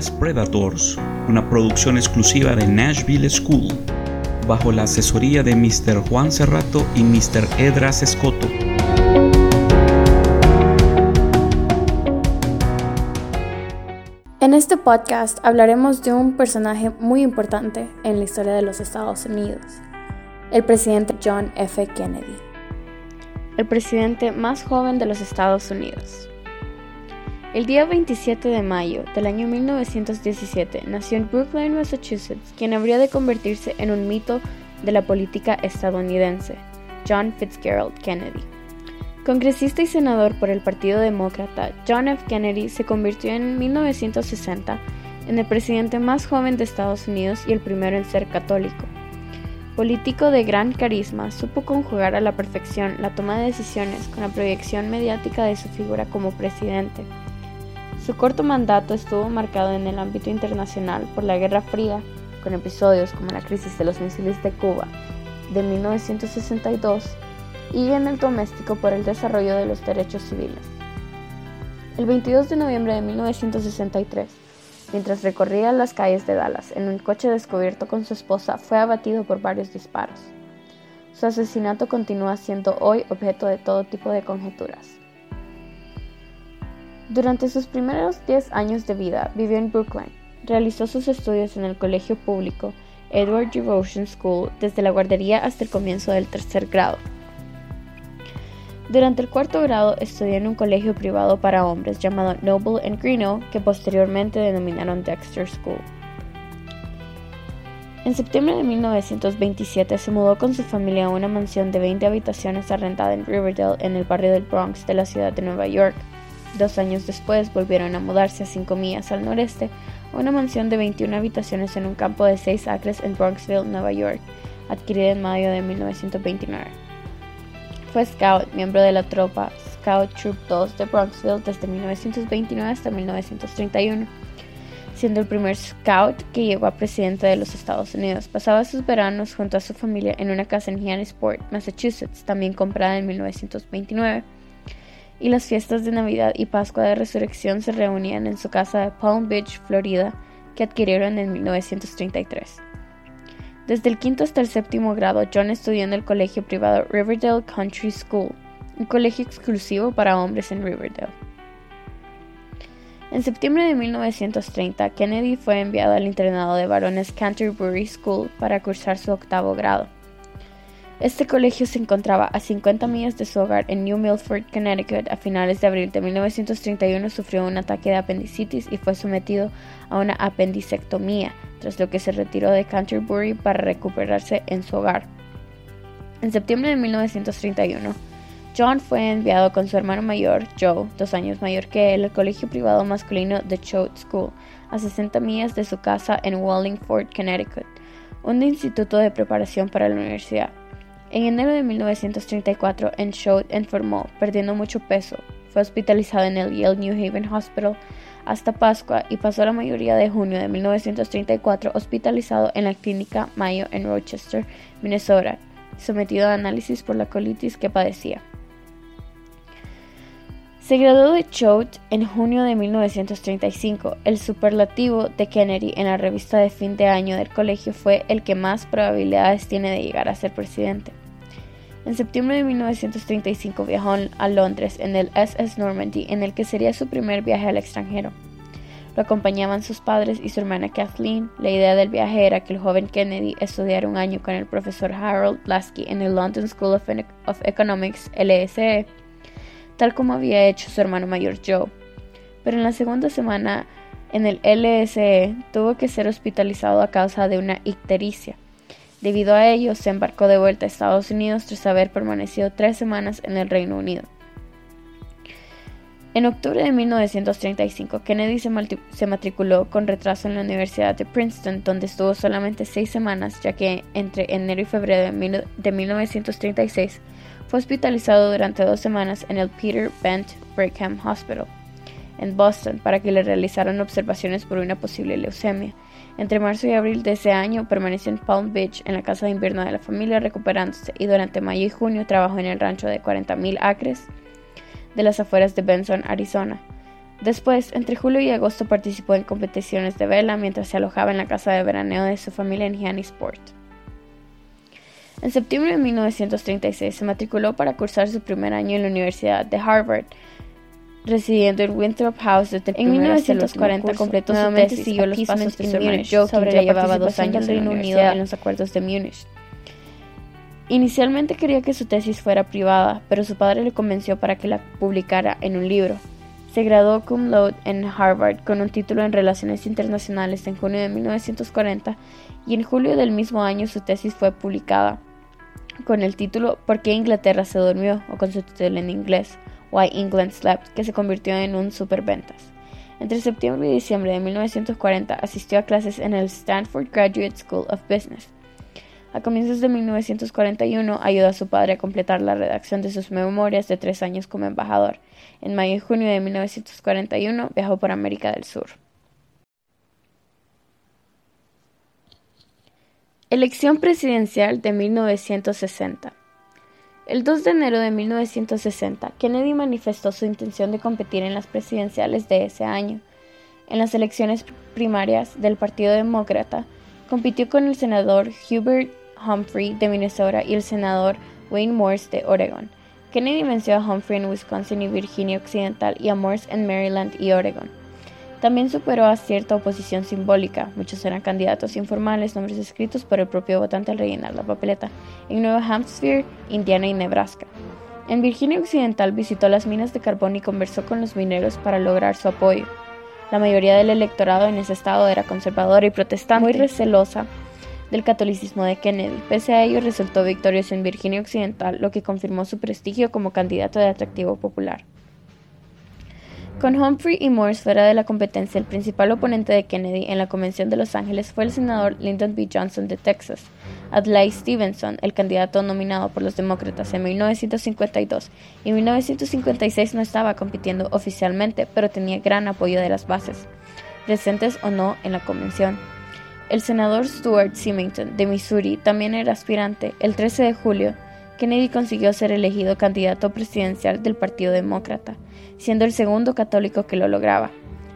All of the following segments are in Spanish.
podcast Predators, una producción exclusiva de Nashville School, bajo la asesoría de Mr. Juan Cerrato y Mr. Edras Escoto. En este podcast hablaremos de un personaje muy importante en la historia de los Estados Unidos, el presidente John F. Kennedy, el presidente más joven de los Estados Unidos. El día 27 de mayo del año 1917 nació en Brookline, Massachusetts, quien habría de convertirse en un mito de la política estadounidense, John Fitzgerald Kennedy. Congresista y senador por el Partido Demócrata, John F. Kennedy se convirtió en 1960 en el presidente más joven de Estados Unidos y el primero en ser católico. Político de gran carisma, supo conjugar a la perfección la toma de decisiones con la proyección mediática de su figura como presidente su corto mandato estuvo marcado en el ámbito internacional por la Guerra Fría, con episodios como la crisis de los misiles de Cuba de 1962 y en el doméstico por el desarrollo de los derechos civiles. El 22 de noviembre de 1963, mientras recorría las calles de Dallas en un coche descubierto con su esposa, fue abatido por varios disparos. Su asesinato continúa siendo hoy objeto de todo tipo de conjeturas. Durante sus primeros 10 años de vida vivió en Brookline. Realizó sus estudios en el colegio público Edward Devotion School desde la guardería hasta el comienzo del tercer grado. Durante el cuarto grado estudió en un colegio privado para hombres llamado Noble and Greenough, que posteriormente denominaron Dexter School. En septiembre de 1927 se mudó con su familia a una mansión de 20 habitaciones arrendada en Riverdale, en el barrio del Bronx de la ciudad de Nueva York. Dos años después volvieron a mudarse a cinco millas al noreste a una mansión de 21 habitaciones en un campo de 6 acres en Bronxville, Nueva York, adquirida en mayo de 1929. Fue scout, miembro de la tropa Scout Troop 2 de Bronxville desde 1929 hasta 1931, siendo el primer scout que llegó a presidente de los Estados Unidos. Pasaba sus veranos junto a su familia en una casa en Hyannisport, Massachusetts, también comprada en 1929 y las fiestas de Navidad y Pascua de Resurrección se reunían en su casa de Palm Beach, Florida, que adquirieron en 1933. Desde el quinto hasta el séptimo grado, John estudió en el colegio privado Riverdale Country School, un colegio exclusivo para hombres en Riverdale. En septiembre de 1930, Kennedy fue enviado al internado de varones Canterbury School para cursar su octavo grado. Este colegio se encontraba a 50 millas de su hogar en New Milford, Connecticut. A finales de abril de 1931 sufrió un ataque de apendicitis y fue sometido a una apendicectomía, tras lo que se retiró de Canterbury para recuperarse en su hogar. En septiembre de 1931, John fue enviado con su hermano mayor, Joe, dos años mayor que él, al colegio privado masculino The Choate School, a 60 millas de su casa en Wallingford, Connecticut, un instituto de preparación para la universidad. En enero de 1934, Enshot enfermó, perdiendo mucho peso. Fue hospitalizado en el Yale New Haven Hospital hasta Pascua y pasó la mayoría de junio de 1934 hospitalizado en la clínica Mayo en Rochester, Minnesota, sometido a análisis por la colitis que padecía. Se graduó de Choate en junio de 1935. El superlativo de Kennedy en la revista de fin de año del colegio fue el que más probabilidades tiene de llegar a ser presidente. En septiembre de 1935 viajó a Londres en el SS Normandy, en el que sería su primer viaje al extranjero. Lo acompañaban sus padres y su hermana Kathleen. La idea del viaje era que el joven Kennedy estudiara un año con el profesor Harold Lasky en el London School of Economics, LSE, tal como había hecho su hermano mayor Joe. Pero en la segunda semana en el LSE tuvo que ser hospitalizado a causa de una ictericia. Debido a ello, se embarcó de vuelta a Estados Unidos tras haber permanecido tres semanas en el Reino Unido. En octubre de 1935, Kennedy se, matriculó con retraso en la Universidad de Princeton, donde estuvo solamente seis semanas, ya que entre enero y febrero de, de 1936 fue hospitalizado durante dos semanas en el Peter Bent Brigham Hospital en Boston para que le realizaran observaciones por una posible leucemia. Entre marzo y abril de ese año permaneció en Palm Beach, en la casa de invierno de la familia, recuperándose, y durante mayo y junio trabajó en el rancho de 40.000 acres de las afueras de Benson, Arizona. Después, entre julio y agosto participó en competiciones de vela mientras se alojaba en la casa de veraneo de su familia en Hannisport. En septiembre de 1936 se matriculó para cursar su primer año en la Universidad de Harvard, residiendo en Winthrop House desde En 1940 completó su tesis, siguió los pasos de su hermano Joe, sobre ya llevaba dos años en Reino Unido en los acuerdos de Múnich. Inicialmente quería que su tesis fuera privada, pero su padre le convenció para que la publicara en un libro. Se graduó cum laude en Harvard con un título en Relaciones Internacionales en junio de 1940 y en julio del mismo año su tesis fue publicada con el título ¿Por qué Inglaterra se durmió? o con su título en inglés Why England Slept, que se convirtió en un superventas. Entre septiembre y diciembre de 1940 asistió a clases en el Stanford Graduate School of Business. A comienzos de 1941 ayudó a su padre a completar la redacción de sus memorias de tres años como embajador. En mayo y junio de 1941 viajó por América del Sur. Elección presidencial de 1960 el 2 de enero de 1960, Kennedy manifestó su intención de competir en las presidenciales de ese año. En las elecciones primarias del Partido Demócrata, compitió con el senador Hubert Humphrey de Minnesota y el senador Wayne Morse de Oregon. Kennedy venció a Humphrey en Wisconsin y Virginia Occidental y a Morse en Maryland y Oregon. También superó a cierta oposición simbólica, muchos eran candidatos informales, nombres escritos por el propio votante al rellenar la papeleta, en Nueva Hampshire, Indiana y Nebraska. En Virginia Occidental visitó las minas de carbón y conversó con los mineros para lograr su apoyo. La mayoría del electorado en ese estado era conservadora y protestante, muy recelosa del catolicismo de Kennedy. Pese a ello, resultó victorioso en Virginia Occidental, lo que confirmó su prestigio como candidato de atractivo popular. Con Humphrey y Morse fuera de la competencia, el principal oponente de Kennedy en la Convención de Los Ángeles fue el senador Lyndon B. Johnson de Texas. Adlai Stevenson, el candidato nominado por los demócratas en 1952 y 1956 no estaba compitiendo oficialmente, pero tenía gran apoyo de las bases, presentes o no en la convención. El senador Stuart Symington de Missouri también era aspirante. El 13 de julio, Kennedy consiguió ser elegido candidato presidencial del Partido Demócrata siendo el segundo católico que lo lograba.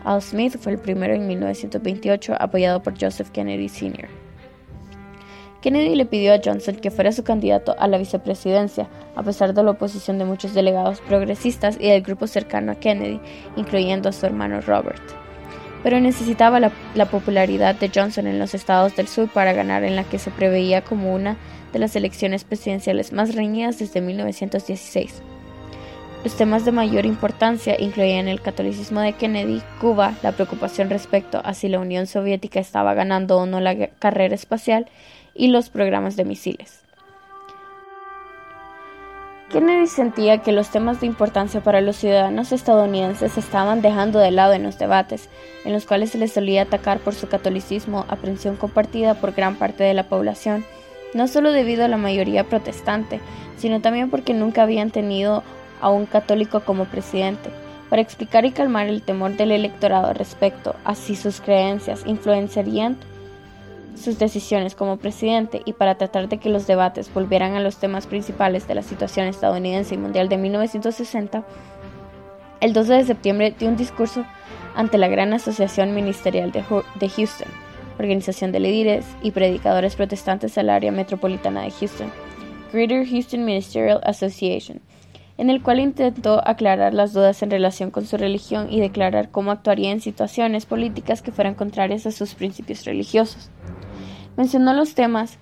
Al Smith fue el primero en 1928, apoyado por Joseph Kennedy Sr. Kennedy le pidió a Johnson que fuera su candidato a la vicepresidencia, a pesar de la oposición de muchos delegados progresistas y del grupo cercano a Kennedy, incluyendo a su hermano Robert. Pero necesitaba la, la popularidad de Johnson en los estados del sur para ganar en la que se preveía como una de las elecciones presidenciales más reñidas desde 1916. Los temas de mayor importancia incluían el catolicismo de Kennedy, Cuba, la preocupación respecto a si la Unión Soviética estaba ganando o no la carrera espacial y los programas de misiles. Kennedy sentía que los temas de importancia para los ciudadanos estadounidenses estaban dejando de lado en los debates, en los cuales se les solía atacar por su catolicismo, aprensión compartida por gran parte de la población, no solo debido a la mayoría protestante, sino también porque nunca habían tenido a un católico como presidente, para explicar y calmar el temor del electorado respecto a si sus creencias influenciarían sus decisiones como presidente y para tratar de que los debates volvieran a los temas principales de la situación estadounidense y mundial de 1960, el 12 de septiembre dio un discurso ante la Gran Asociación Ministerial de Houston, organización de líderes y predicadores protestantes del área metropolitana de Houston, Greater Houston Ministerial Association, en el cual intentó aclarar las dudas en relación con su religión y declarar cómo actuaría en situaciones políticas que fueran contrarias a sus principios religiosos. Mencionó los temas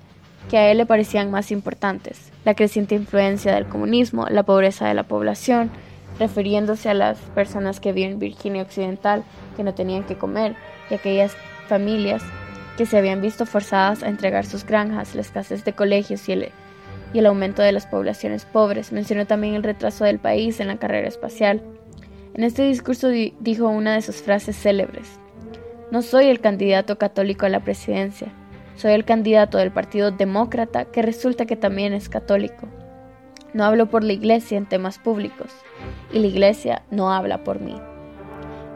que a él le parecían más importantes, la creciente influencia del comunismo, la pobreza de la población, refiriéndose a las personas que viven en Virginia Occidental que no tenían que comer y aquellas familias que se habían visto forzadas a entregar sus granjas, las casas de colegios y el aumento de las poblaciones pobres. Mencionó también el retraso del país en la carrera espacial. En este discurso dijo una de sus frases célebres. No soy el candidato católico a la presidencia, soy el candidato del Partido Demócrata que resulta que también es católico. No hablo por la Iglesia en temas públicos y la Iglesia no habla por mí.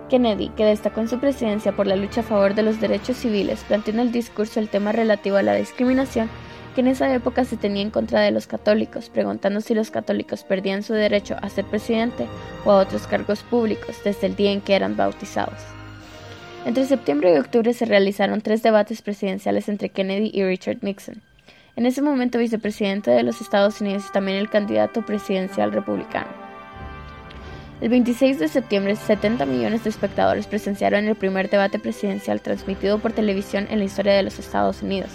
Kennedy, que destacó en su presidencia por la lucha a favor de los derechos civiles, planteó en el discurso el tema relativo a la discriminación que en esa época se tenía en contra de los católicos, preguntando si los católicos perdían su derecho a ser presidente o a otros cargos públicos desde el día en que eran bautizados. Entre septiembre y octubre se realizaron tres debates presidenciales entre Kennedy y Richard Nixon. En ese momento vicepresidente de los Estados Unidos y también el candidato presidencial republicano. El 26 de septiembre, 70 millones de espectadores presenciaron el primer debate presidencial transmitido por televisión en la historia de los Estados Unidos.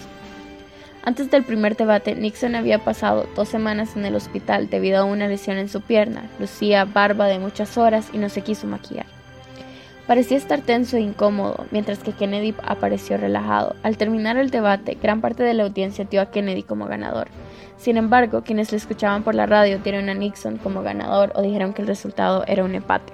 Antes del primer debate, Nixon había pasado dos semanas en el hospital debido a una lesión en su pierna, lucía barba de muchas horas y no se quiso maquillar. Parecía estar tenso e incómodo, mientras que Kennedy apareció relajado. Al terminar el debate, gran parte de la audiencia dio a Kennedy como ganador. Sin embargo, quienes lo escuchaban por la radio dieron a Nixon como ganador o dijeron que el resultado era un empate.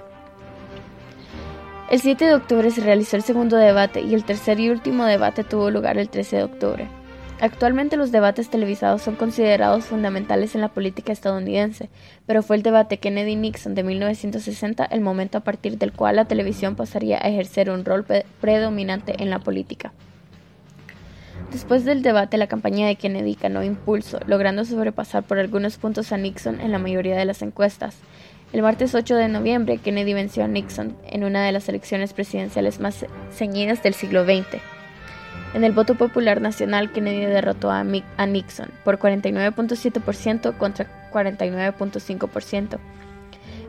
El 7 de octubre se realizó el segundo debate y el tercer y último debate tuvo lugar el 13 de octubre. Actualmente los debates televisados son considerados fundamentales en la política estadounidense, pero fue el debate Kennedy-Nixon de 1960 el momento a partir del cual la televisión pasaría a ejercer un rol predominante en la política. Después del debate, la campaña de Kennedy ganó impulso, logrando sobrepasar por algunos puntos a Nixon en la mayoría de las encuestas. El martes 8 de noviembre, Kennedy venció a Nixon en una de las elecciones presidenciales más ceñidas del siglo XX. En el voto popular nacional, Kennedy derrotó a, Nixon por 49.7% contra 49.5%,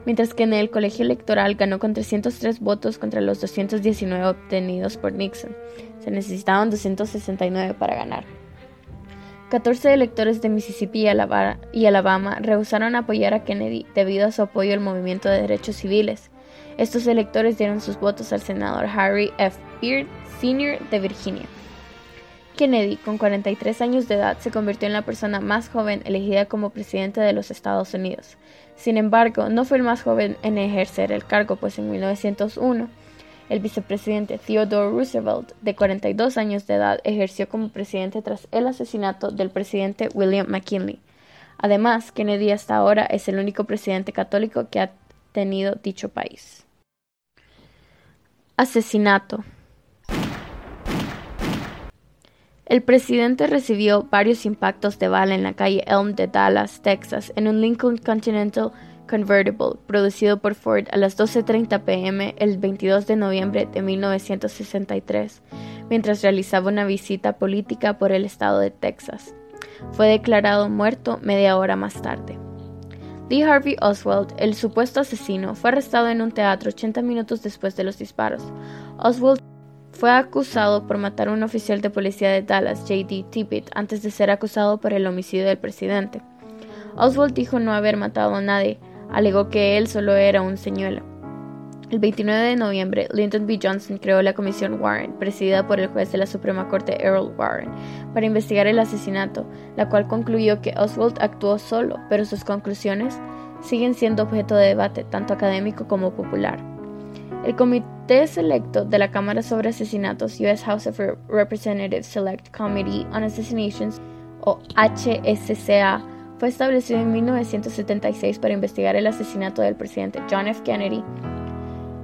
mientras que en el colegio electoral ganó con 303 votos contra los 219 obtenidos por Nixon. Se necesitaban 269 para ganar. 14 electores de Mississippi y Alabama rehusaron apoyar a Kennedy debido a su apoyo al movimiento de derechos civiles. Estos electores dieron sus votos al senador Harry F. Beard, Sr. de Virginia. Kennedy, con 43 años de edad, se convirtió en la persona más joven elegida como presidente de los Estados Unidos. Sin embargo, no fue el más joven en ejercer el cargo, pues en 1901 el vicepresidente Theodore Roosevelt, de 42 años de edad, ejerció como presidente tras el asesinato del presidente William McKinley. Además, Kennedy hasta ahora es el único presidente católico que ha tenido dicho país. Asesinato. El presidente recibió varios impactos de bala en la calle Elm de Dallas, Texas, en un Lincoln Continental Convertible producido por Ford a las 12.30 pm el 22 de noviembre de 1963, mientras realizaba una visita política por el estado de Texas. Fue declarado muerto media hora más tarde. Lee Harvey Oswald, el supuesto asesino, fue arrestado en un teatro 80 minutos después de los disparos. Oswald fue acusado por matar a un oficial de policía de Dallas, J.D. Tippett, antes de ser acusado por el homicidio del presidente. Oswald dijo no haber matado a nadie, alegó que él solo era un señuelo. El 29 de noviembre, Lyndon B. Johnson creó la Comisión Warren, presidida por el juez de la Suprema Corte Earl Warren, para investigar el asesinato, la cual concluyó que Oswald actuó solo, pero sus conclusiones siguen siendo objeto de debate tanto académico como popular. El Comité Selecto de la Cámara sobre Asesinatos, U.S. House of Representatives Select Committee on Assassinations, o HSCA, fue establecido en 1976 para investigar el asesinato del presidente John F. Kennedy.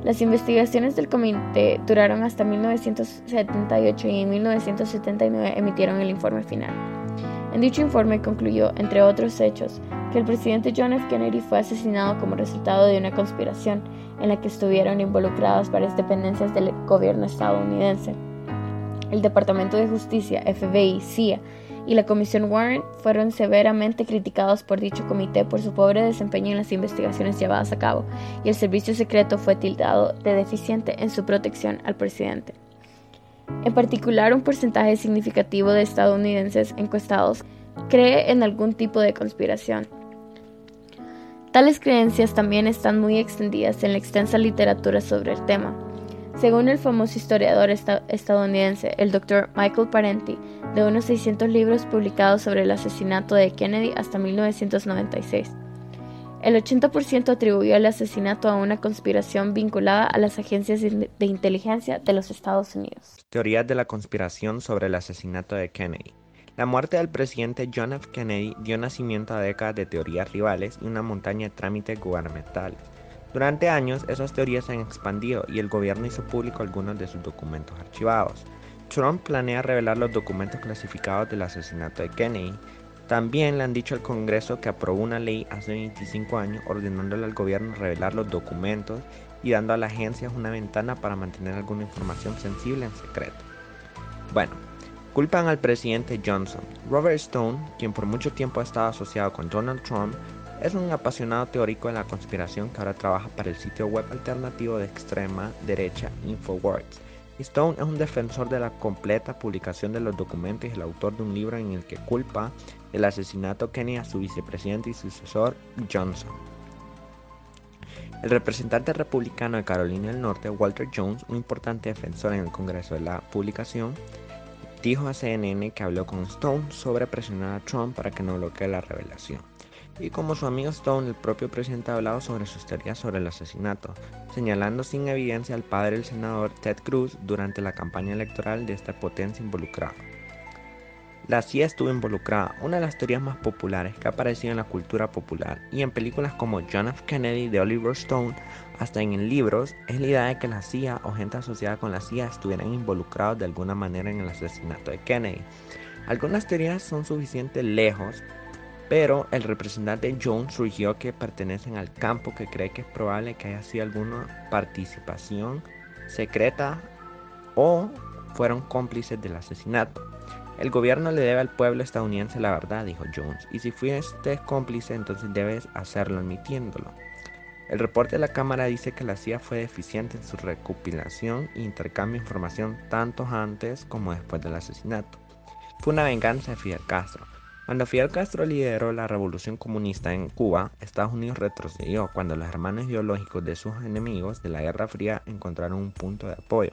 Las investigaciones del comité duraron hasta 1978 y en 1979 emitieron el informe final. En dicho informe concluyó, entre otros hechos, que el presidente John F. Kennedy fue asesinado como resultado de una conspiración en la que estuvieron involucradas varias dependencias del gobierno estadounidense. El Departamento de Justicia, FBI, CIA y la Comisión Warren fueron severamente criticados por dicho comité por su pobre desempeño en las investigaciones llevadas a cabo, y el servicio secreto fue tildado de deficiente en su protección al presidente. En particular, un porcentaje significativo de estadounidenses encuestados cree en algún tipo de conspiración. Tales creencias también están muy extendidas en la extensa literatura sobre el tema. Según el famoso historiador estadounidense, el Dr. Michael Parenti, de unos 600 libros publicados sobre el asesinato de Kennedy hasta 1996, el 80% atribuyó el asesinato a una conspiración vinculada a las agencias de inteligencia de los Estados Unidos. Teorías de la conspiración sobre el asesinato de Kennedy. La muerte del presidente John F. Kennedy dio nacimiento a décadas de teorías rivales y una montaña de trámites gubernamentales. Durante años, esas teorías se han expandido y el gobierno hizo público algunos de sus documentos archivados. Trump planea revelar los documentos clasificados del asesinato de Kennedy. También le han dicho al Congreso que aprobó una ley hace 25 años ordenándole al gobierno revelar los documentos y dando a las agencias una ventana para mantener alguna información sensible en secreto. Bueno, culpan al presidente Johnson. Robert Stone, quien por mucho tiempo ha estado asociado con Donald Trump, es un apasionado teórico de la conspiración que ahora trabaja para el sitio web alternativo de extrema derecha InfoWars. Stone es un defensor de la completa publicación de los documentos y el autor de un libro en el que culpa el asesinato Kennedy a su vicepresidente y sucesor Johnson. El representante republicano de Carolina del Norte, Walter Jones, un importante defensor en el Congreso de la publicación, dijo a CNN que habló con Stone sobre presionar a Trump para que no bloquee la revelación. Y como su amigo Stone, el propio presidente ha hablado sobre sus teorías sobre el asesinato, señalando sin evidencia al padre del senador Ted Cruz durante la campaña electoral de esta potencia involucrada. La CIA estuvo involucrada, una de las teorías más populares que ha aparecido en la cultura popular y en películas como John F. Kennedy de Oliver Stone, hasta en libros, es la idea de que la CIA o gente asociada con la CIA estuvieran involucrados de alguna manera en el asesinato de Kennedy. Algunas teorías son suficientemente lejos, pero el representante Jones surgió que pertenecen al campo que cree que es probable que haya sido alguna participación secreta o fueron cómplices del asesinato. El gobierno le debe al pueblo estadounidense la verdad, dijo Jones, y si fuiste cómplice entonces debes hacerlo admitiéndolo. El reporte de la Cámara dice que la CIA fue deficiente en su recopilación e intercambio de información tanto antes como después del asesinato. Fue una venganza de Fidel Castro. Cuando Fidel Castro lideró la revolución comunista en Cuba, Estados Unidos retrocedió cuando los hermanos ideológicos de sus enemigos de la Guerra Fría encontraron un punto de apoyo.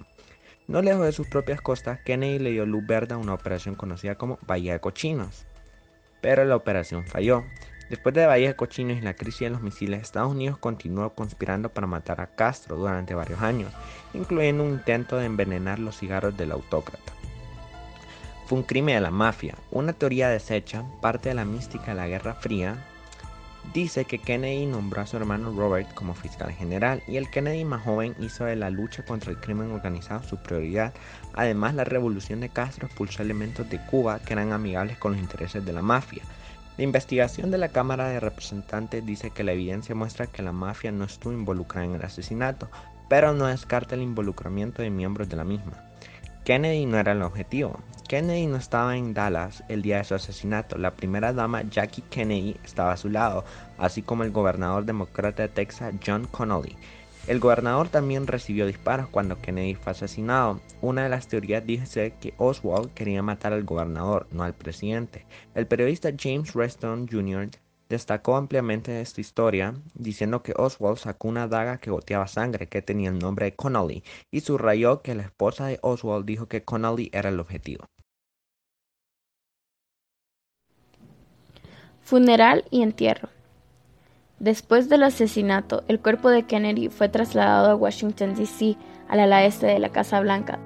No lejos de sus propias costas, Kennedy le dio luz verde a una operación conocida como Bahía de Cochinos. Pero la operación falló. Después de Bahía de Cochinos y la crisis de los misiles, Estados Unidos continuó conspirando para matar a Castro durante varios años, incluyendo un intento de envenenar los cigarros del autócrata. Fue un crimen de la mafia, una teoría deshecha, parte de la mística de la Guerra Fría, Dice que Kennedy nombró a su hermano Robert como fiscal general y el Kennedy más joven hizo de la lucha contra el crimen organizado su prioridad. Además, la revolución de Castro expulsó elementos de Cuba que eran amigables con los intereses de la mafia. La investigación de la Cámara de Representantes dice que la evidencia muestra que la mafia no estuvo involucrada en el asesinato, pero no descarta el involucramiento de miembros de la misma. Kennedy no era el objetivo. Kennedy no estaba en Dallas el día de su asesinato. La primera dama Jackie Kennedy estaba a su lado, así como el gobernador demócrata de Texas John Connolly. El gobernador también recibió disparos cuando Kennedy fue asesinado. Una de las teorías dice que Oswald quería matar al gobernador, no al presidente. El periodista James Reston Jr destacó ampliamente esta historia, diciendo que Oswald sacó una daga que goteaba sangre que tenía el nombre de Connolly y subrayó que la esposa de Oswald dijo que Connolly era el objetivo. Funeral y entierro. Después del asesinato, el cuerpo de Kennedy fue trasladado a Washington, D.C., al ala este de la Casa Blanca,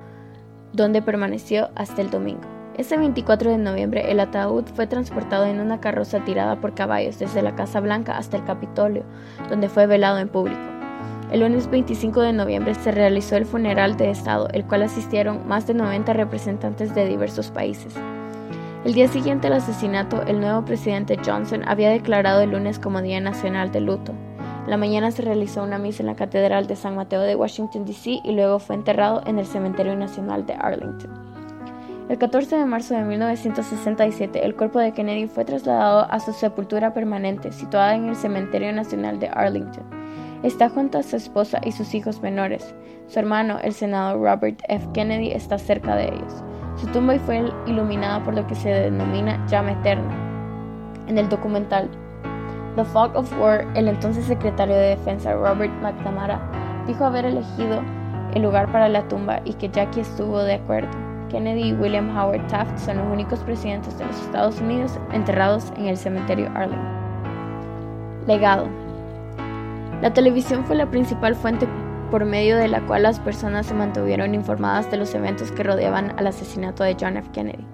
donde permaneció hasta el domingo. Ese 24 de noviembre el ataúd fue transportado en una carroza tirada por caballos desde la Casa Blanca hasta el Capitolio, donde fue velado en público. El lunes 25 de noviembre se realizó el funeral de Estado, el cual asistieron más de 90 representantes de diversos países. El día siguiente al asesinato, el nuevo presidente Johnson había declarado el lunes como Día Nacional de Luto. La mañana se realizó una misa en la Catedral de San Mateo de Washington, D.C. y luego fue enterrado en el Cementerio Nacional de Arlington. El 14 de marzo de 1967, el cuerpo de Kennedy fue trasladado a su sepultura permanente, situada en el Cementerio Nacional de Arlington. Está junto a su esposa y sus hijos menores. Su hermano, el senador Robert F. Kennedy, está cerca de ellos. Su tumba fue iluminada por lo que se denomina llama eterna. En el documental The Fog of War, el entonces secretario de Defensa Robert McNamara dijo haber elegido el lugar para la tumba y que Jackie estuvo de acuerdo. Kennedy y William Howard Taft son los únicos presidentes de los Estados Unidos enterrados en el cementerio Arlington. Legado. La televisión fue la principal fuente por medio de la cual las personas se mantuvieron informadas de los eventos que rodeaban al asesinato de John F. Kennedy.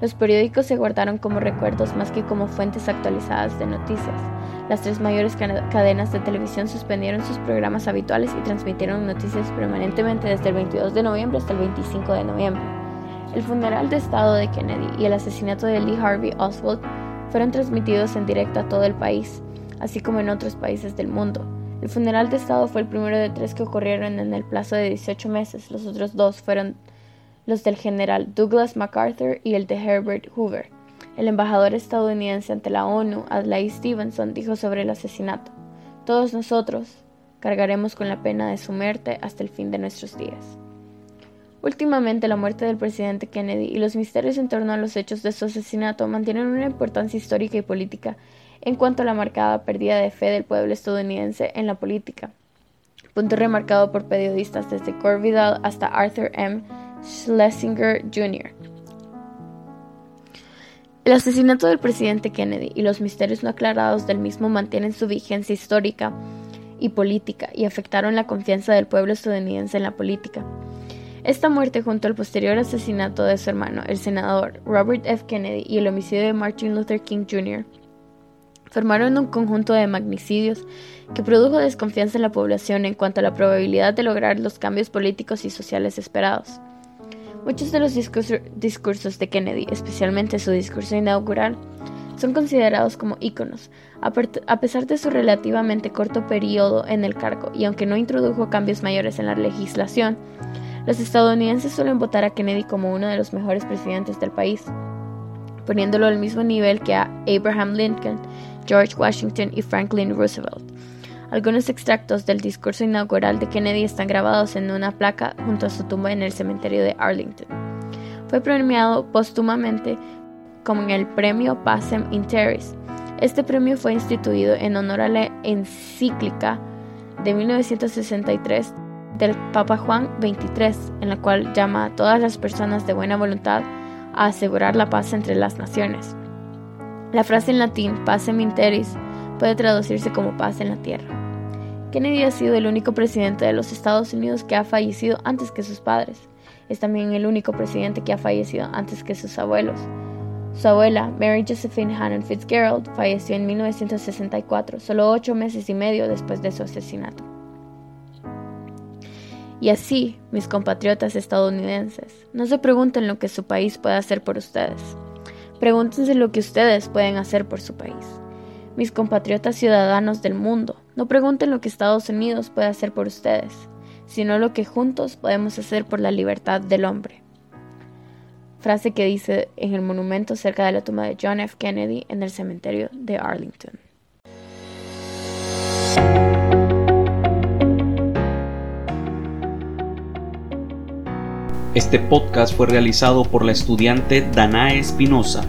Los periódicos se guardaron como recuerdos más que como fuentes actualizadas de noticias. Las tres mayores cadenas de televisión suspendieron sus programas habituales y transmitieron noticias permanentemente desde el 22 de noviembre hasta el 25 de noviembre. El funeral de Estado de Kennedy y el asesinato de Lee Harvey Oswald fueron transmitidos en directo a todo el país, así como en otros países del mundo. El funeral de Estado fue el primero de tres que ocurrieron en el plazo de 18 meses. Los otros dos fueron los del general Douglas MacArthur y el de Herbert Hoover. El embajador estadounidense ante la ONU, Adlai Stevenson, dijo sobre el asesinato, Todos nosotros cargaremos con la pena de su muerte hasta el fin de nuestros días. Últimamente, la muerte del presidente Kennedy y los misterios en torno a los hechos de su asesinato mantienen una importancia histórica y política en cuanto a la marcada pérdida de fe del pueblo estadounidense en la política, punto remarcado por periodistas desde Gore Vidal hasta Arthur M. Schlesinger Jr. El asesinato del presidente Kennedy y los misterios no aclarados del mismo mantienen su vigencia histórica y política y afectaron la confianza del pueblo estadounidense en la política. Esta muerte, junto al posterior asesinato de su hermano, el senador Robert F. Kennedy, y el homicidio de Martin Luther King Jr., formaron un conjunto de magnicidios que produjo desconfianza en la población en cuanto a la probabilidad de lograr los cambios políticos y sociales esperados. Muchos de los discursos de Kennedy, especialmente su discurso inaugural, son considerados como íconos, a pesar de su relativamente corto periodo en el cargo, y aunque no introdujo cambios mayores en la legislación, los estadounidenses suelen votar a Kennedy como uno de los mejores presidentes del país, poniéndolo al mismo nivel que a Abraham Lincoln, George Washington y Franklin Roosevelt. Algunos extractos del discurso inaugural de Kennedy están grabados en una placa junto a su tumba en el cementerio de Arlington. Fue premiado póstumamente con el premio Pacem in Terris. Este premio fue instituido en honor a la encíclica de 1963 del Papa Juan XXIII, en la cual llama a todas las personas de buena voluntad a asegurar la paz entre las naciones. La frase en latín pacem in terris puede traducirse como paz en la tierra. Kennedy ha sido el único presidente de los Estados Unidos que ha fallecido antes que sus padres. Es también el único presidente que ha fallecido antes que sus abuelos. Su abuela, Mary Josephine Hannon Fitzgerald, falleció en 1964, solo ocho meses y medio después de su asesinato. Y así, mis compatriotas estadounidenses, no se pregunten lo que su país puede hacer por ustedes. Pregúntense lo que ustedes pueden hacer por su país. Mis compatriotas ciudadanos del mundo, no pregunten lo que Estados Unidos puede hacer por ustedes, sino lo que juntos podemos hacer por la libertad del hombre. Frase que dice en el monumento cerca de la tumba de John F. Kennedy en el cementerio de Arlington. Este podcast fue realizado por la estudiante Danae Espinosa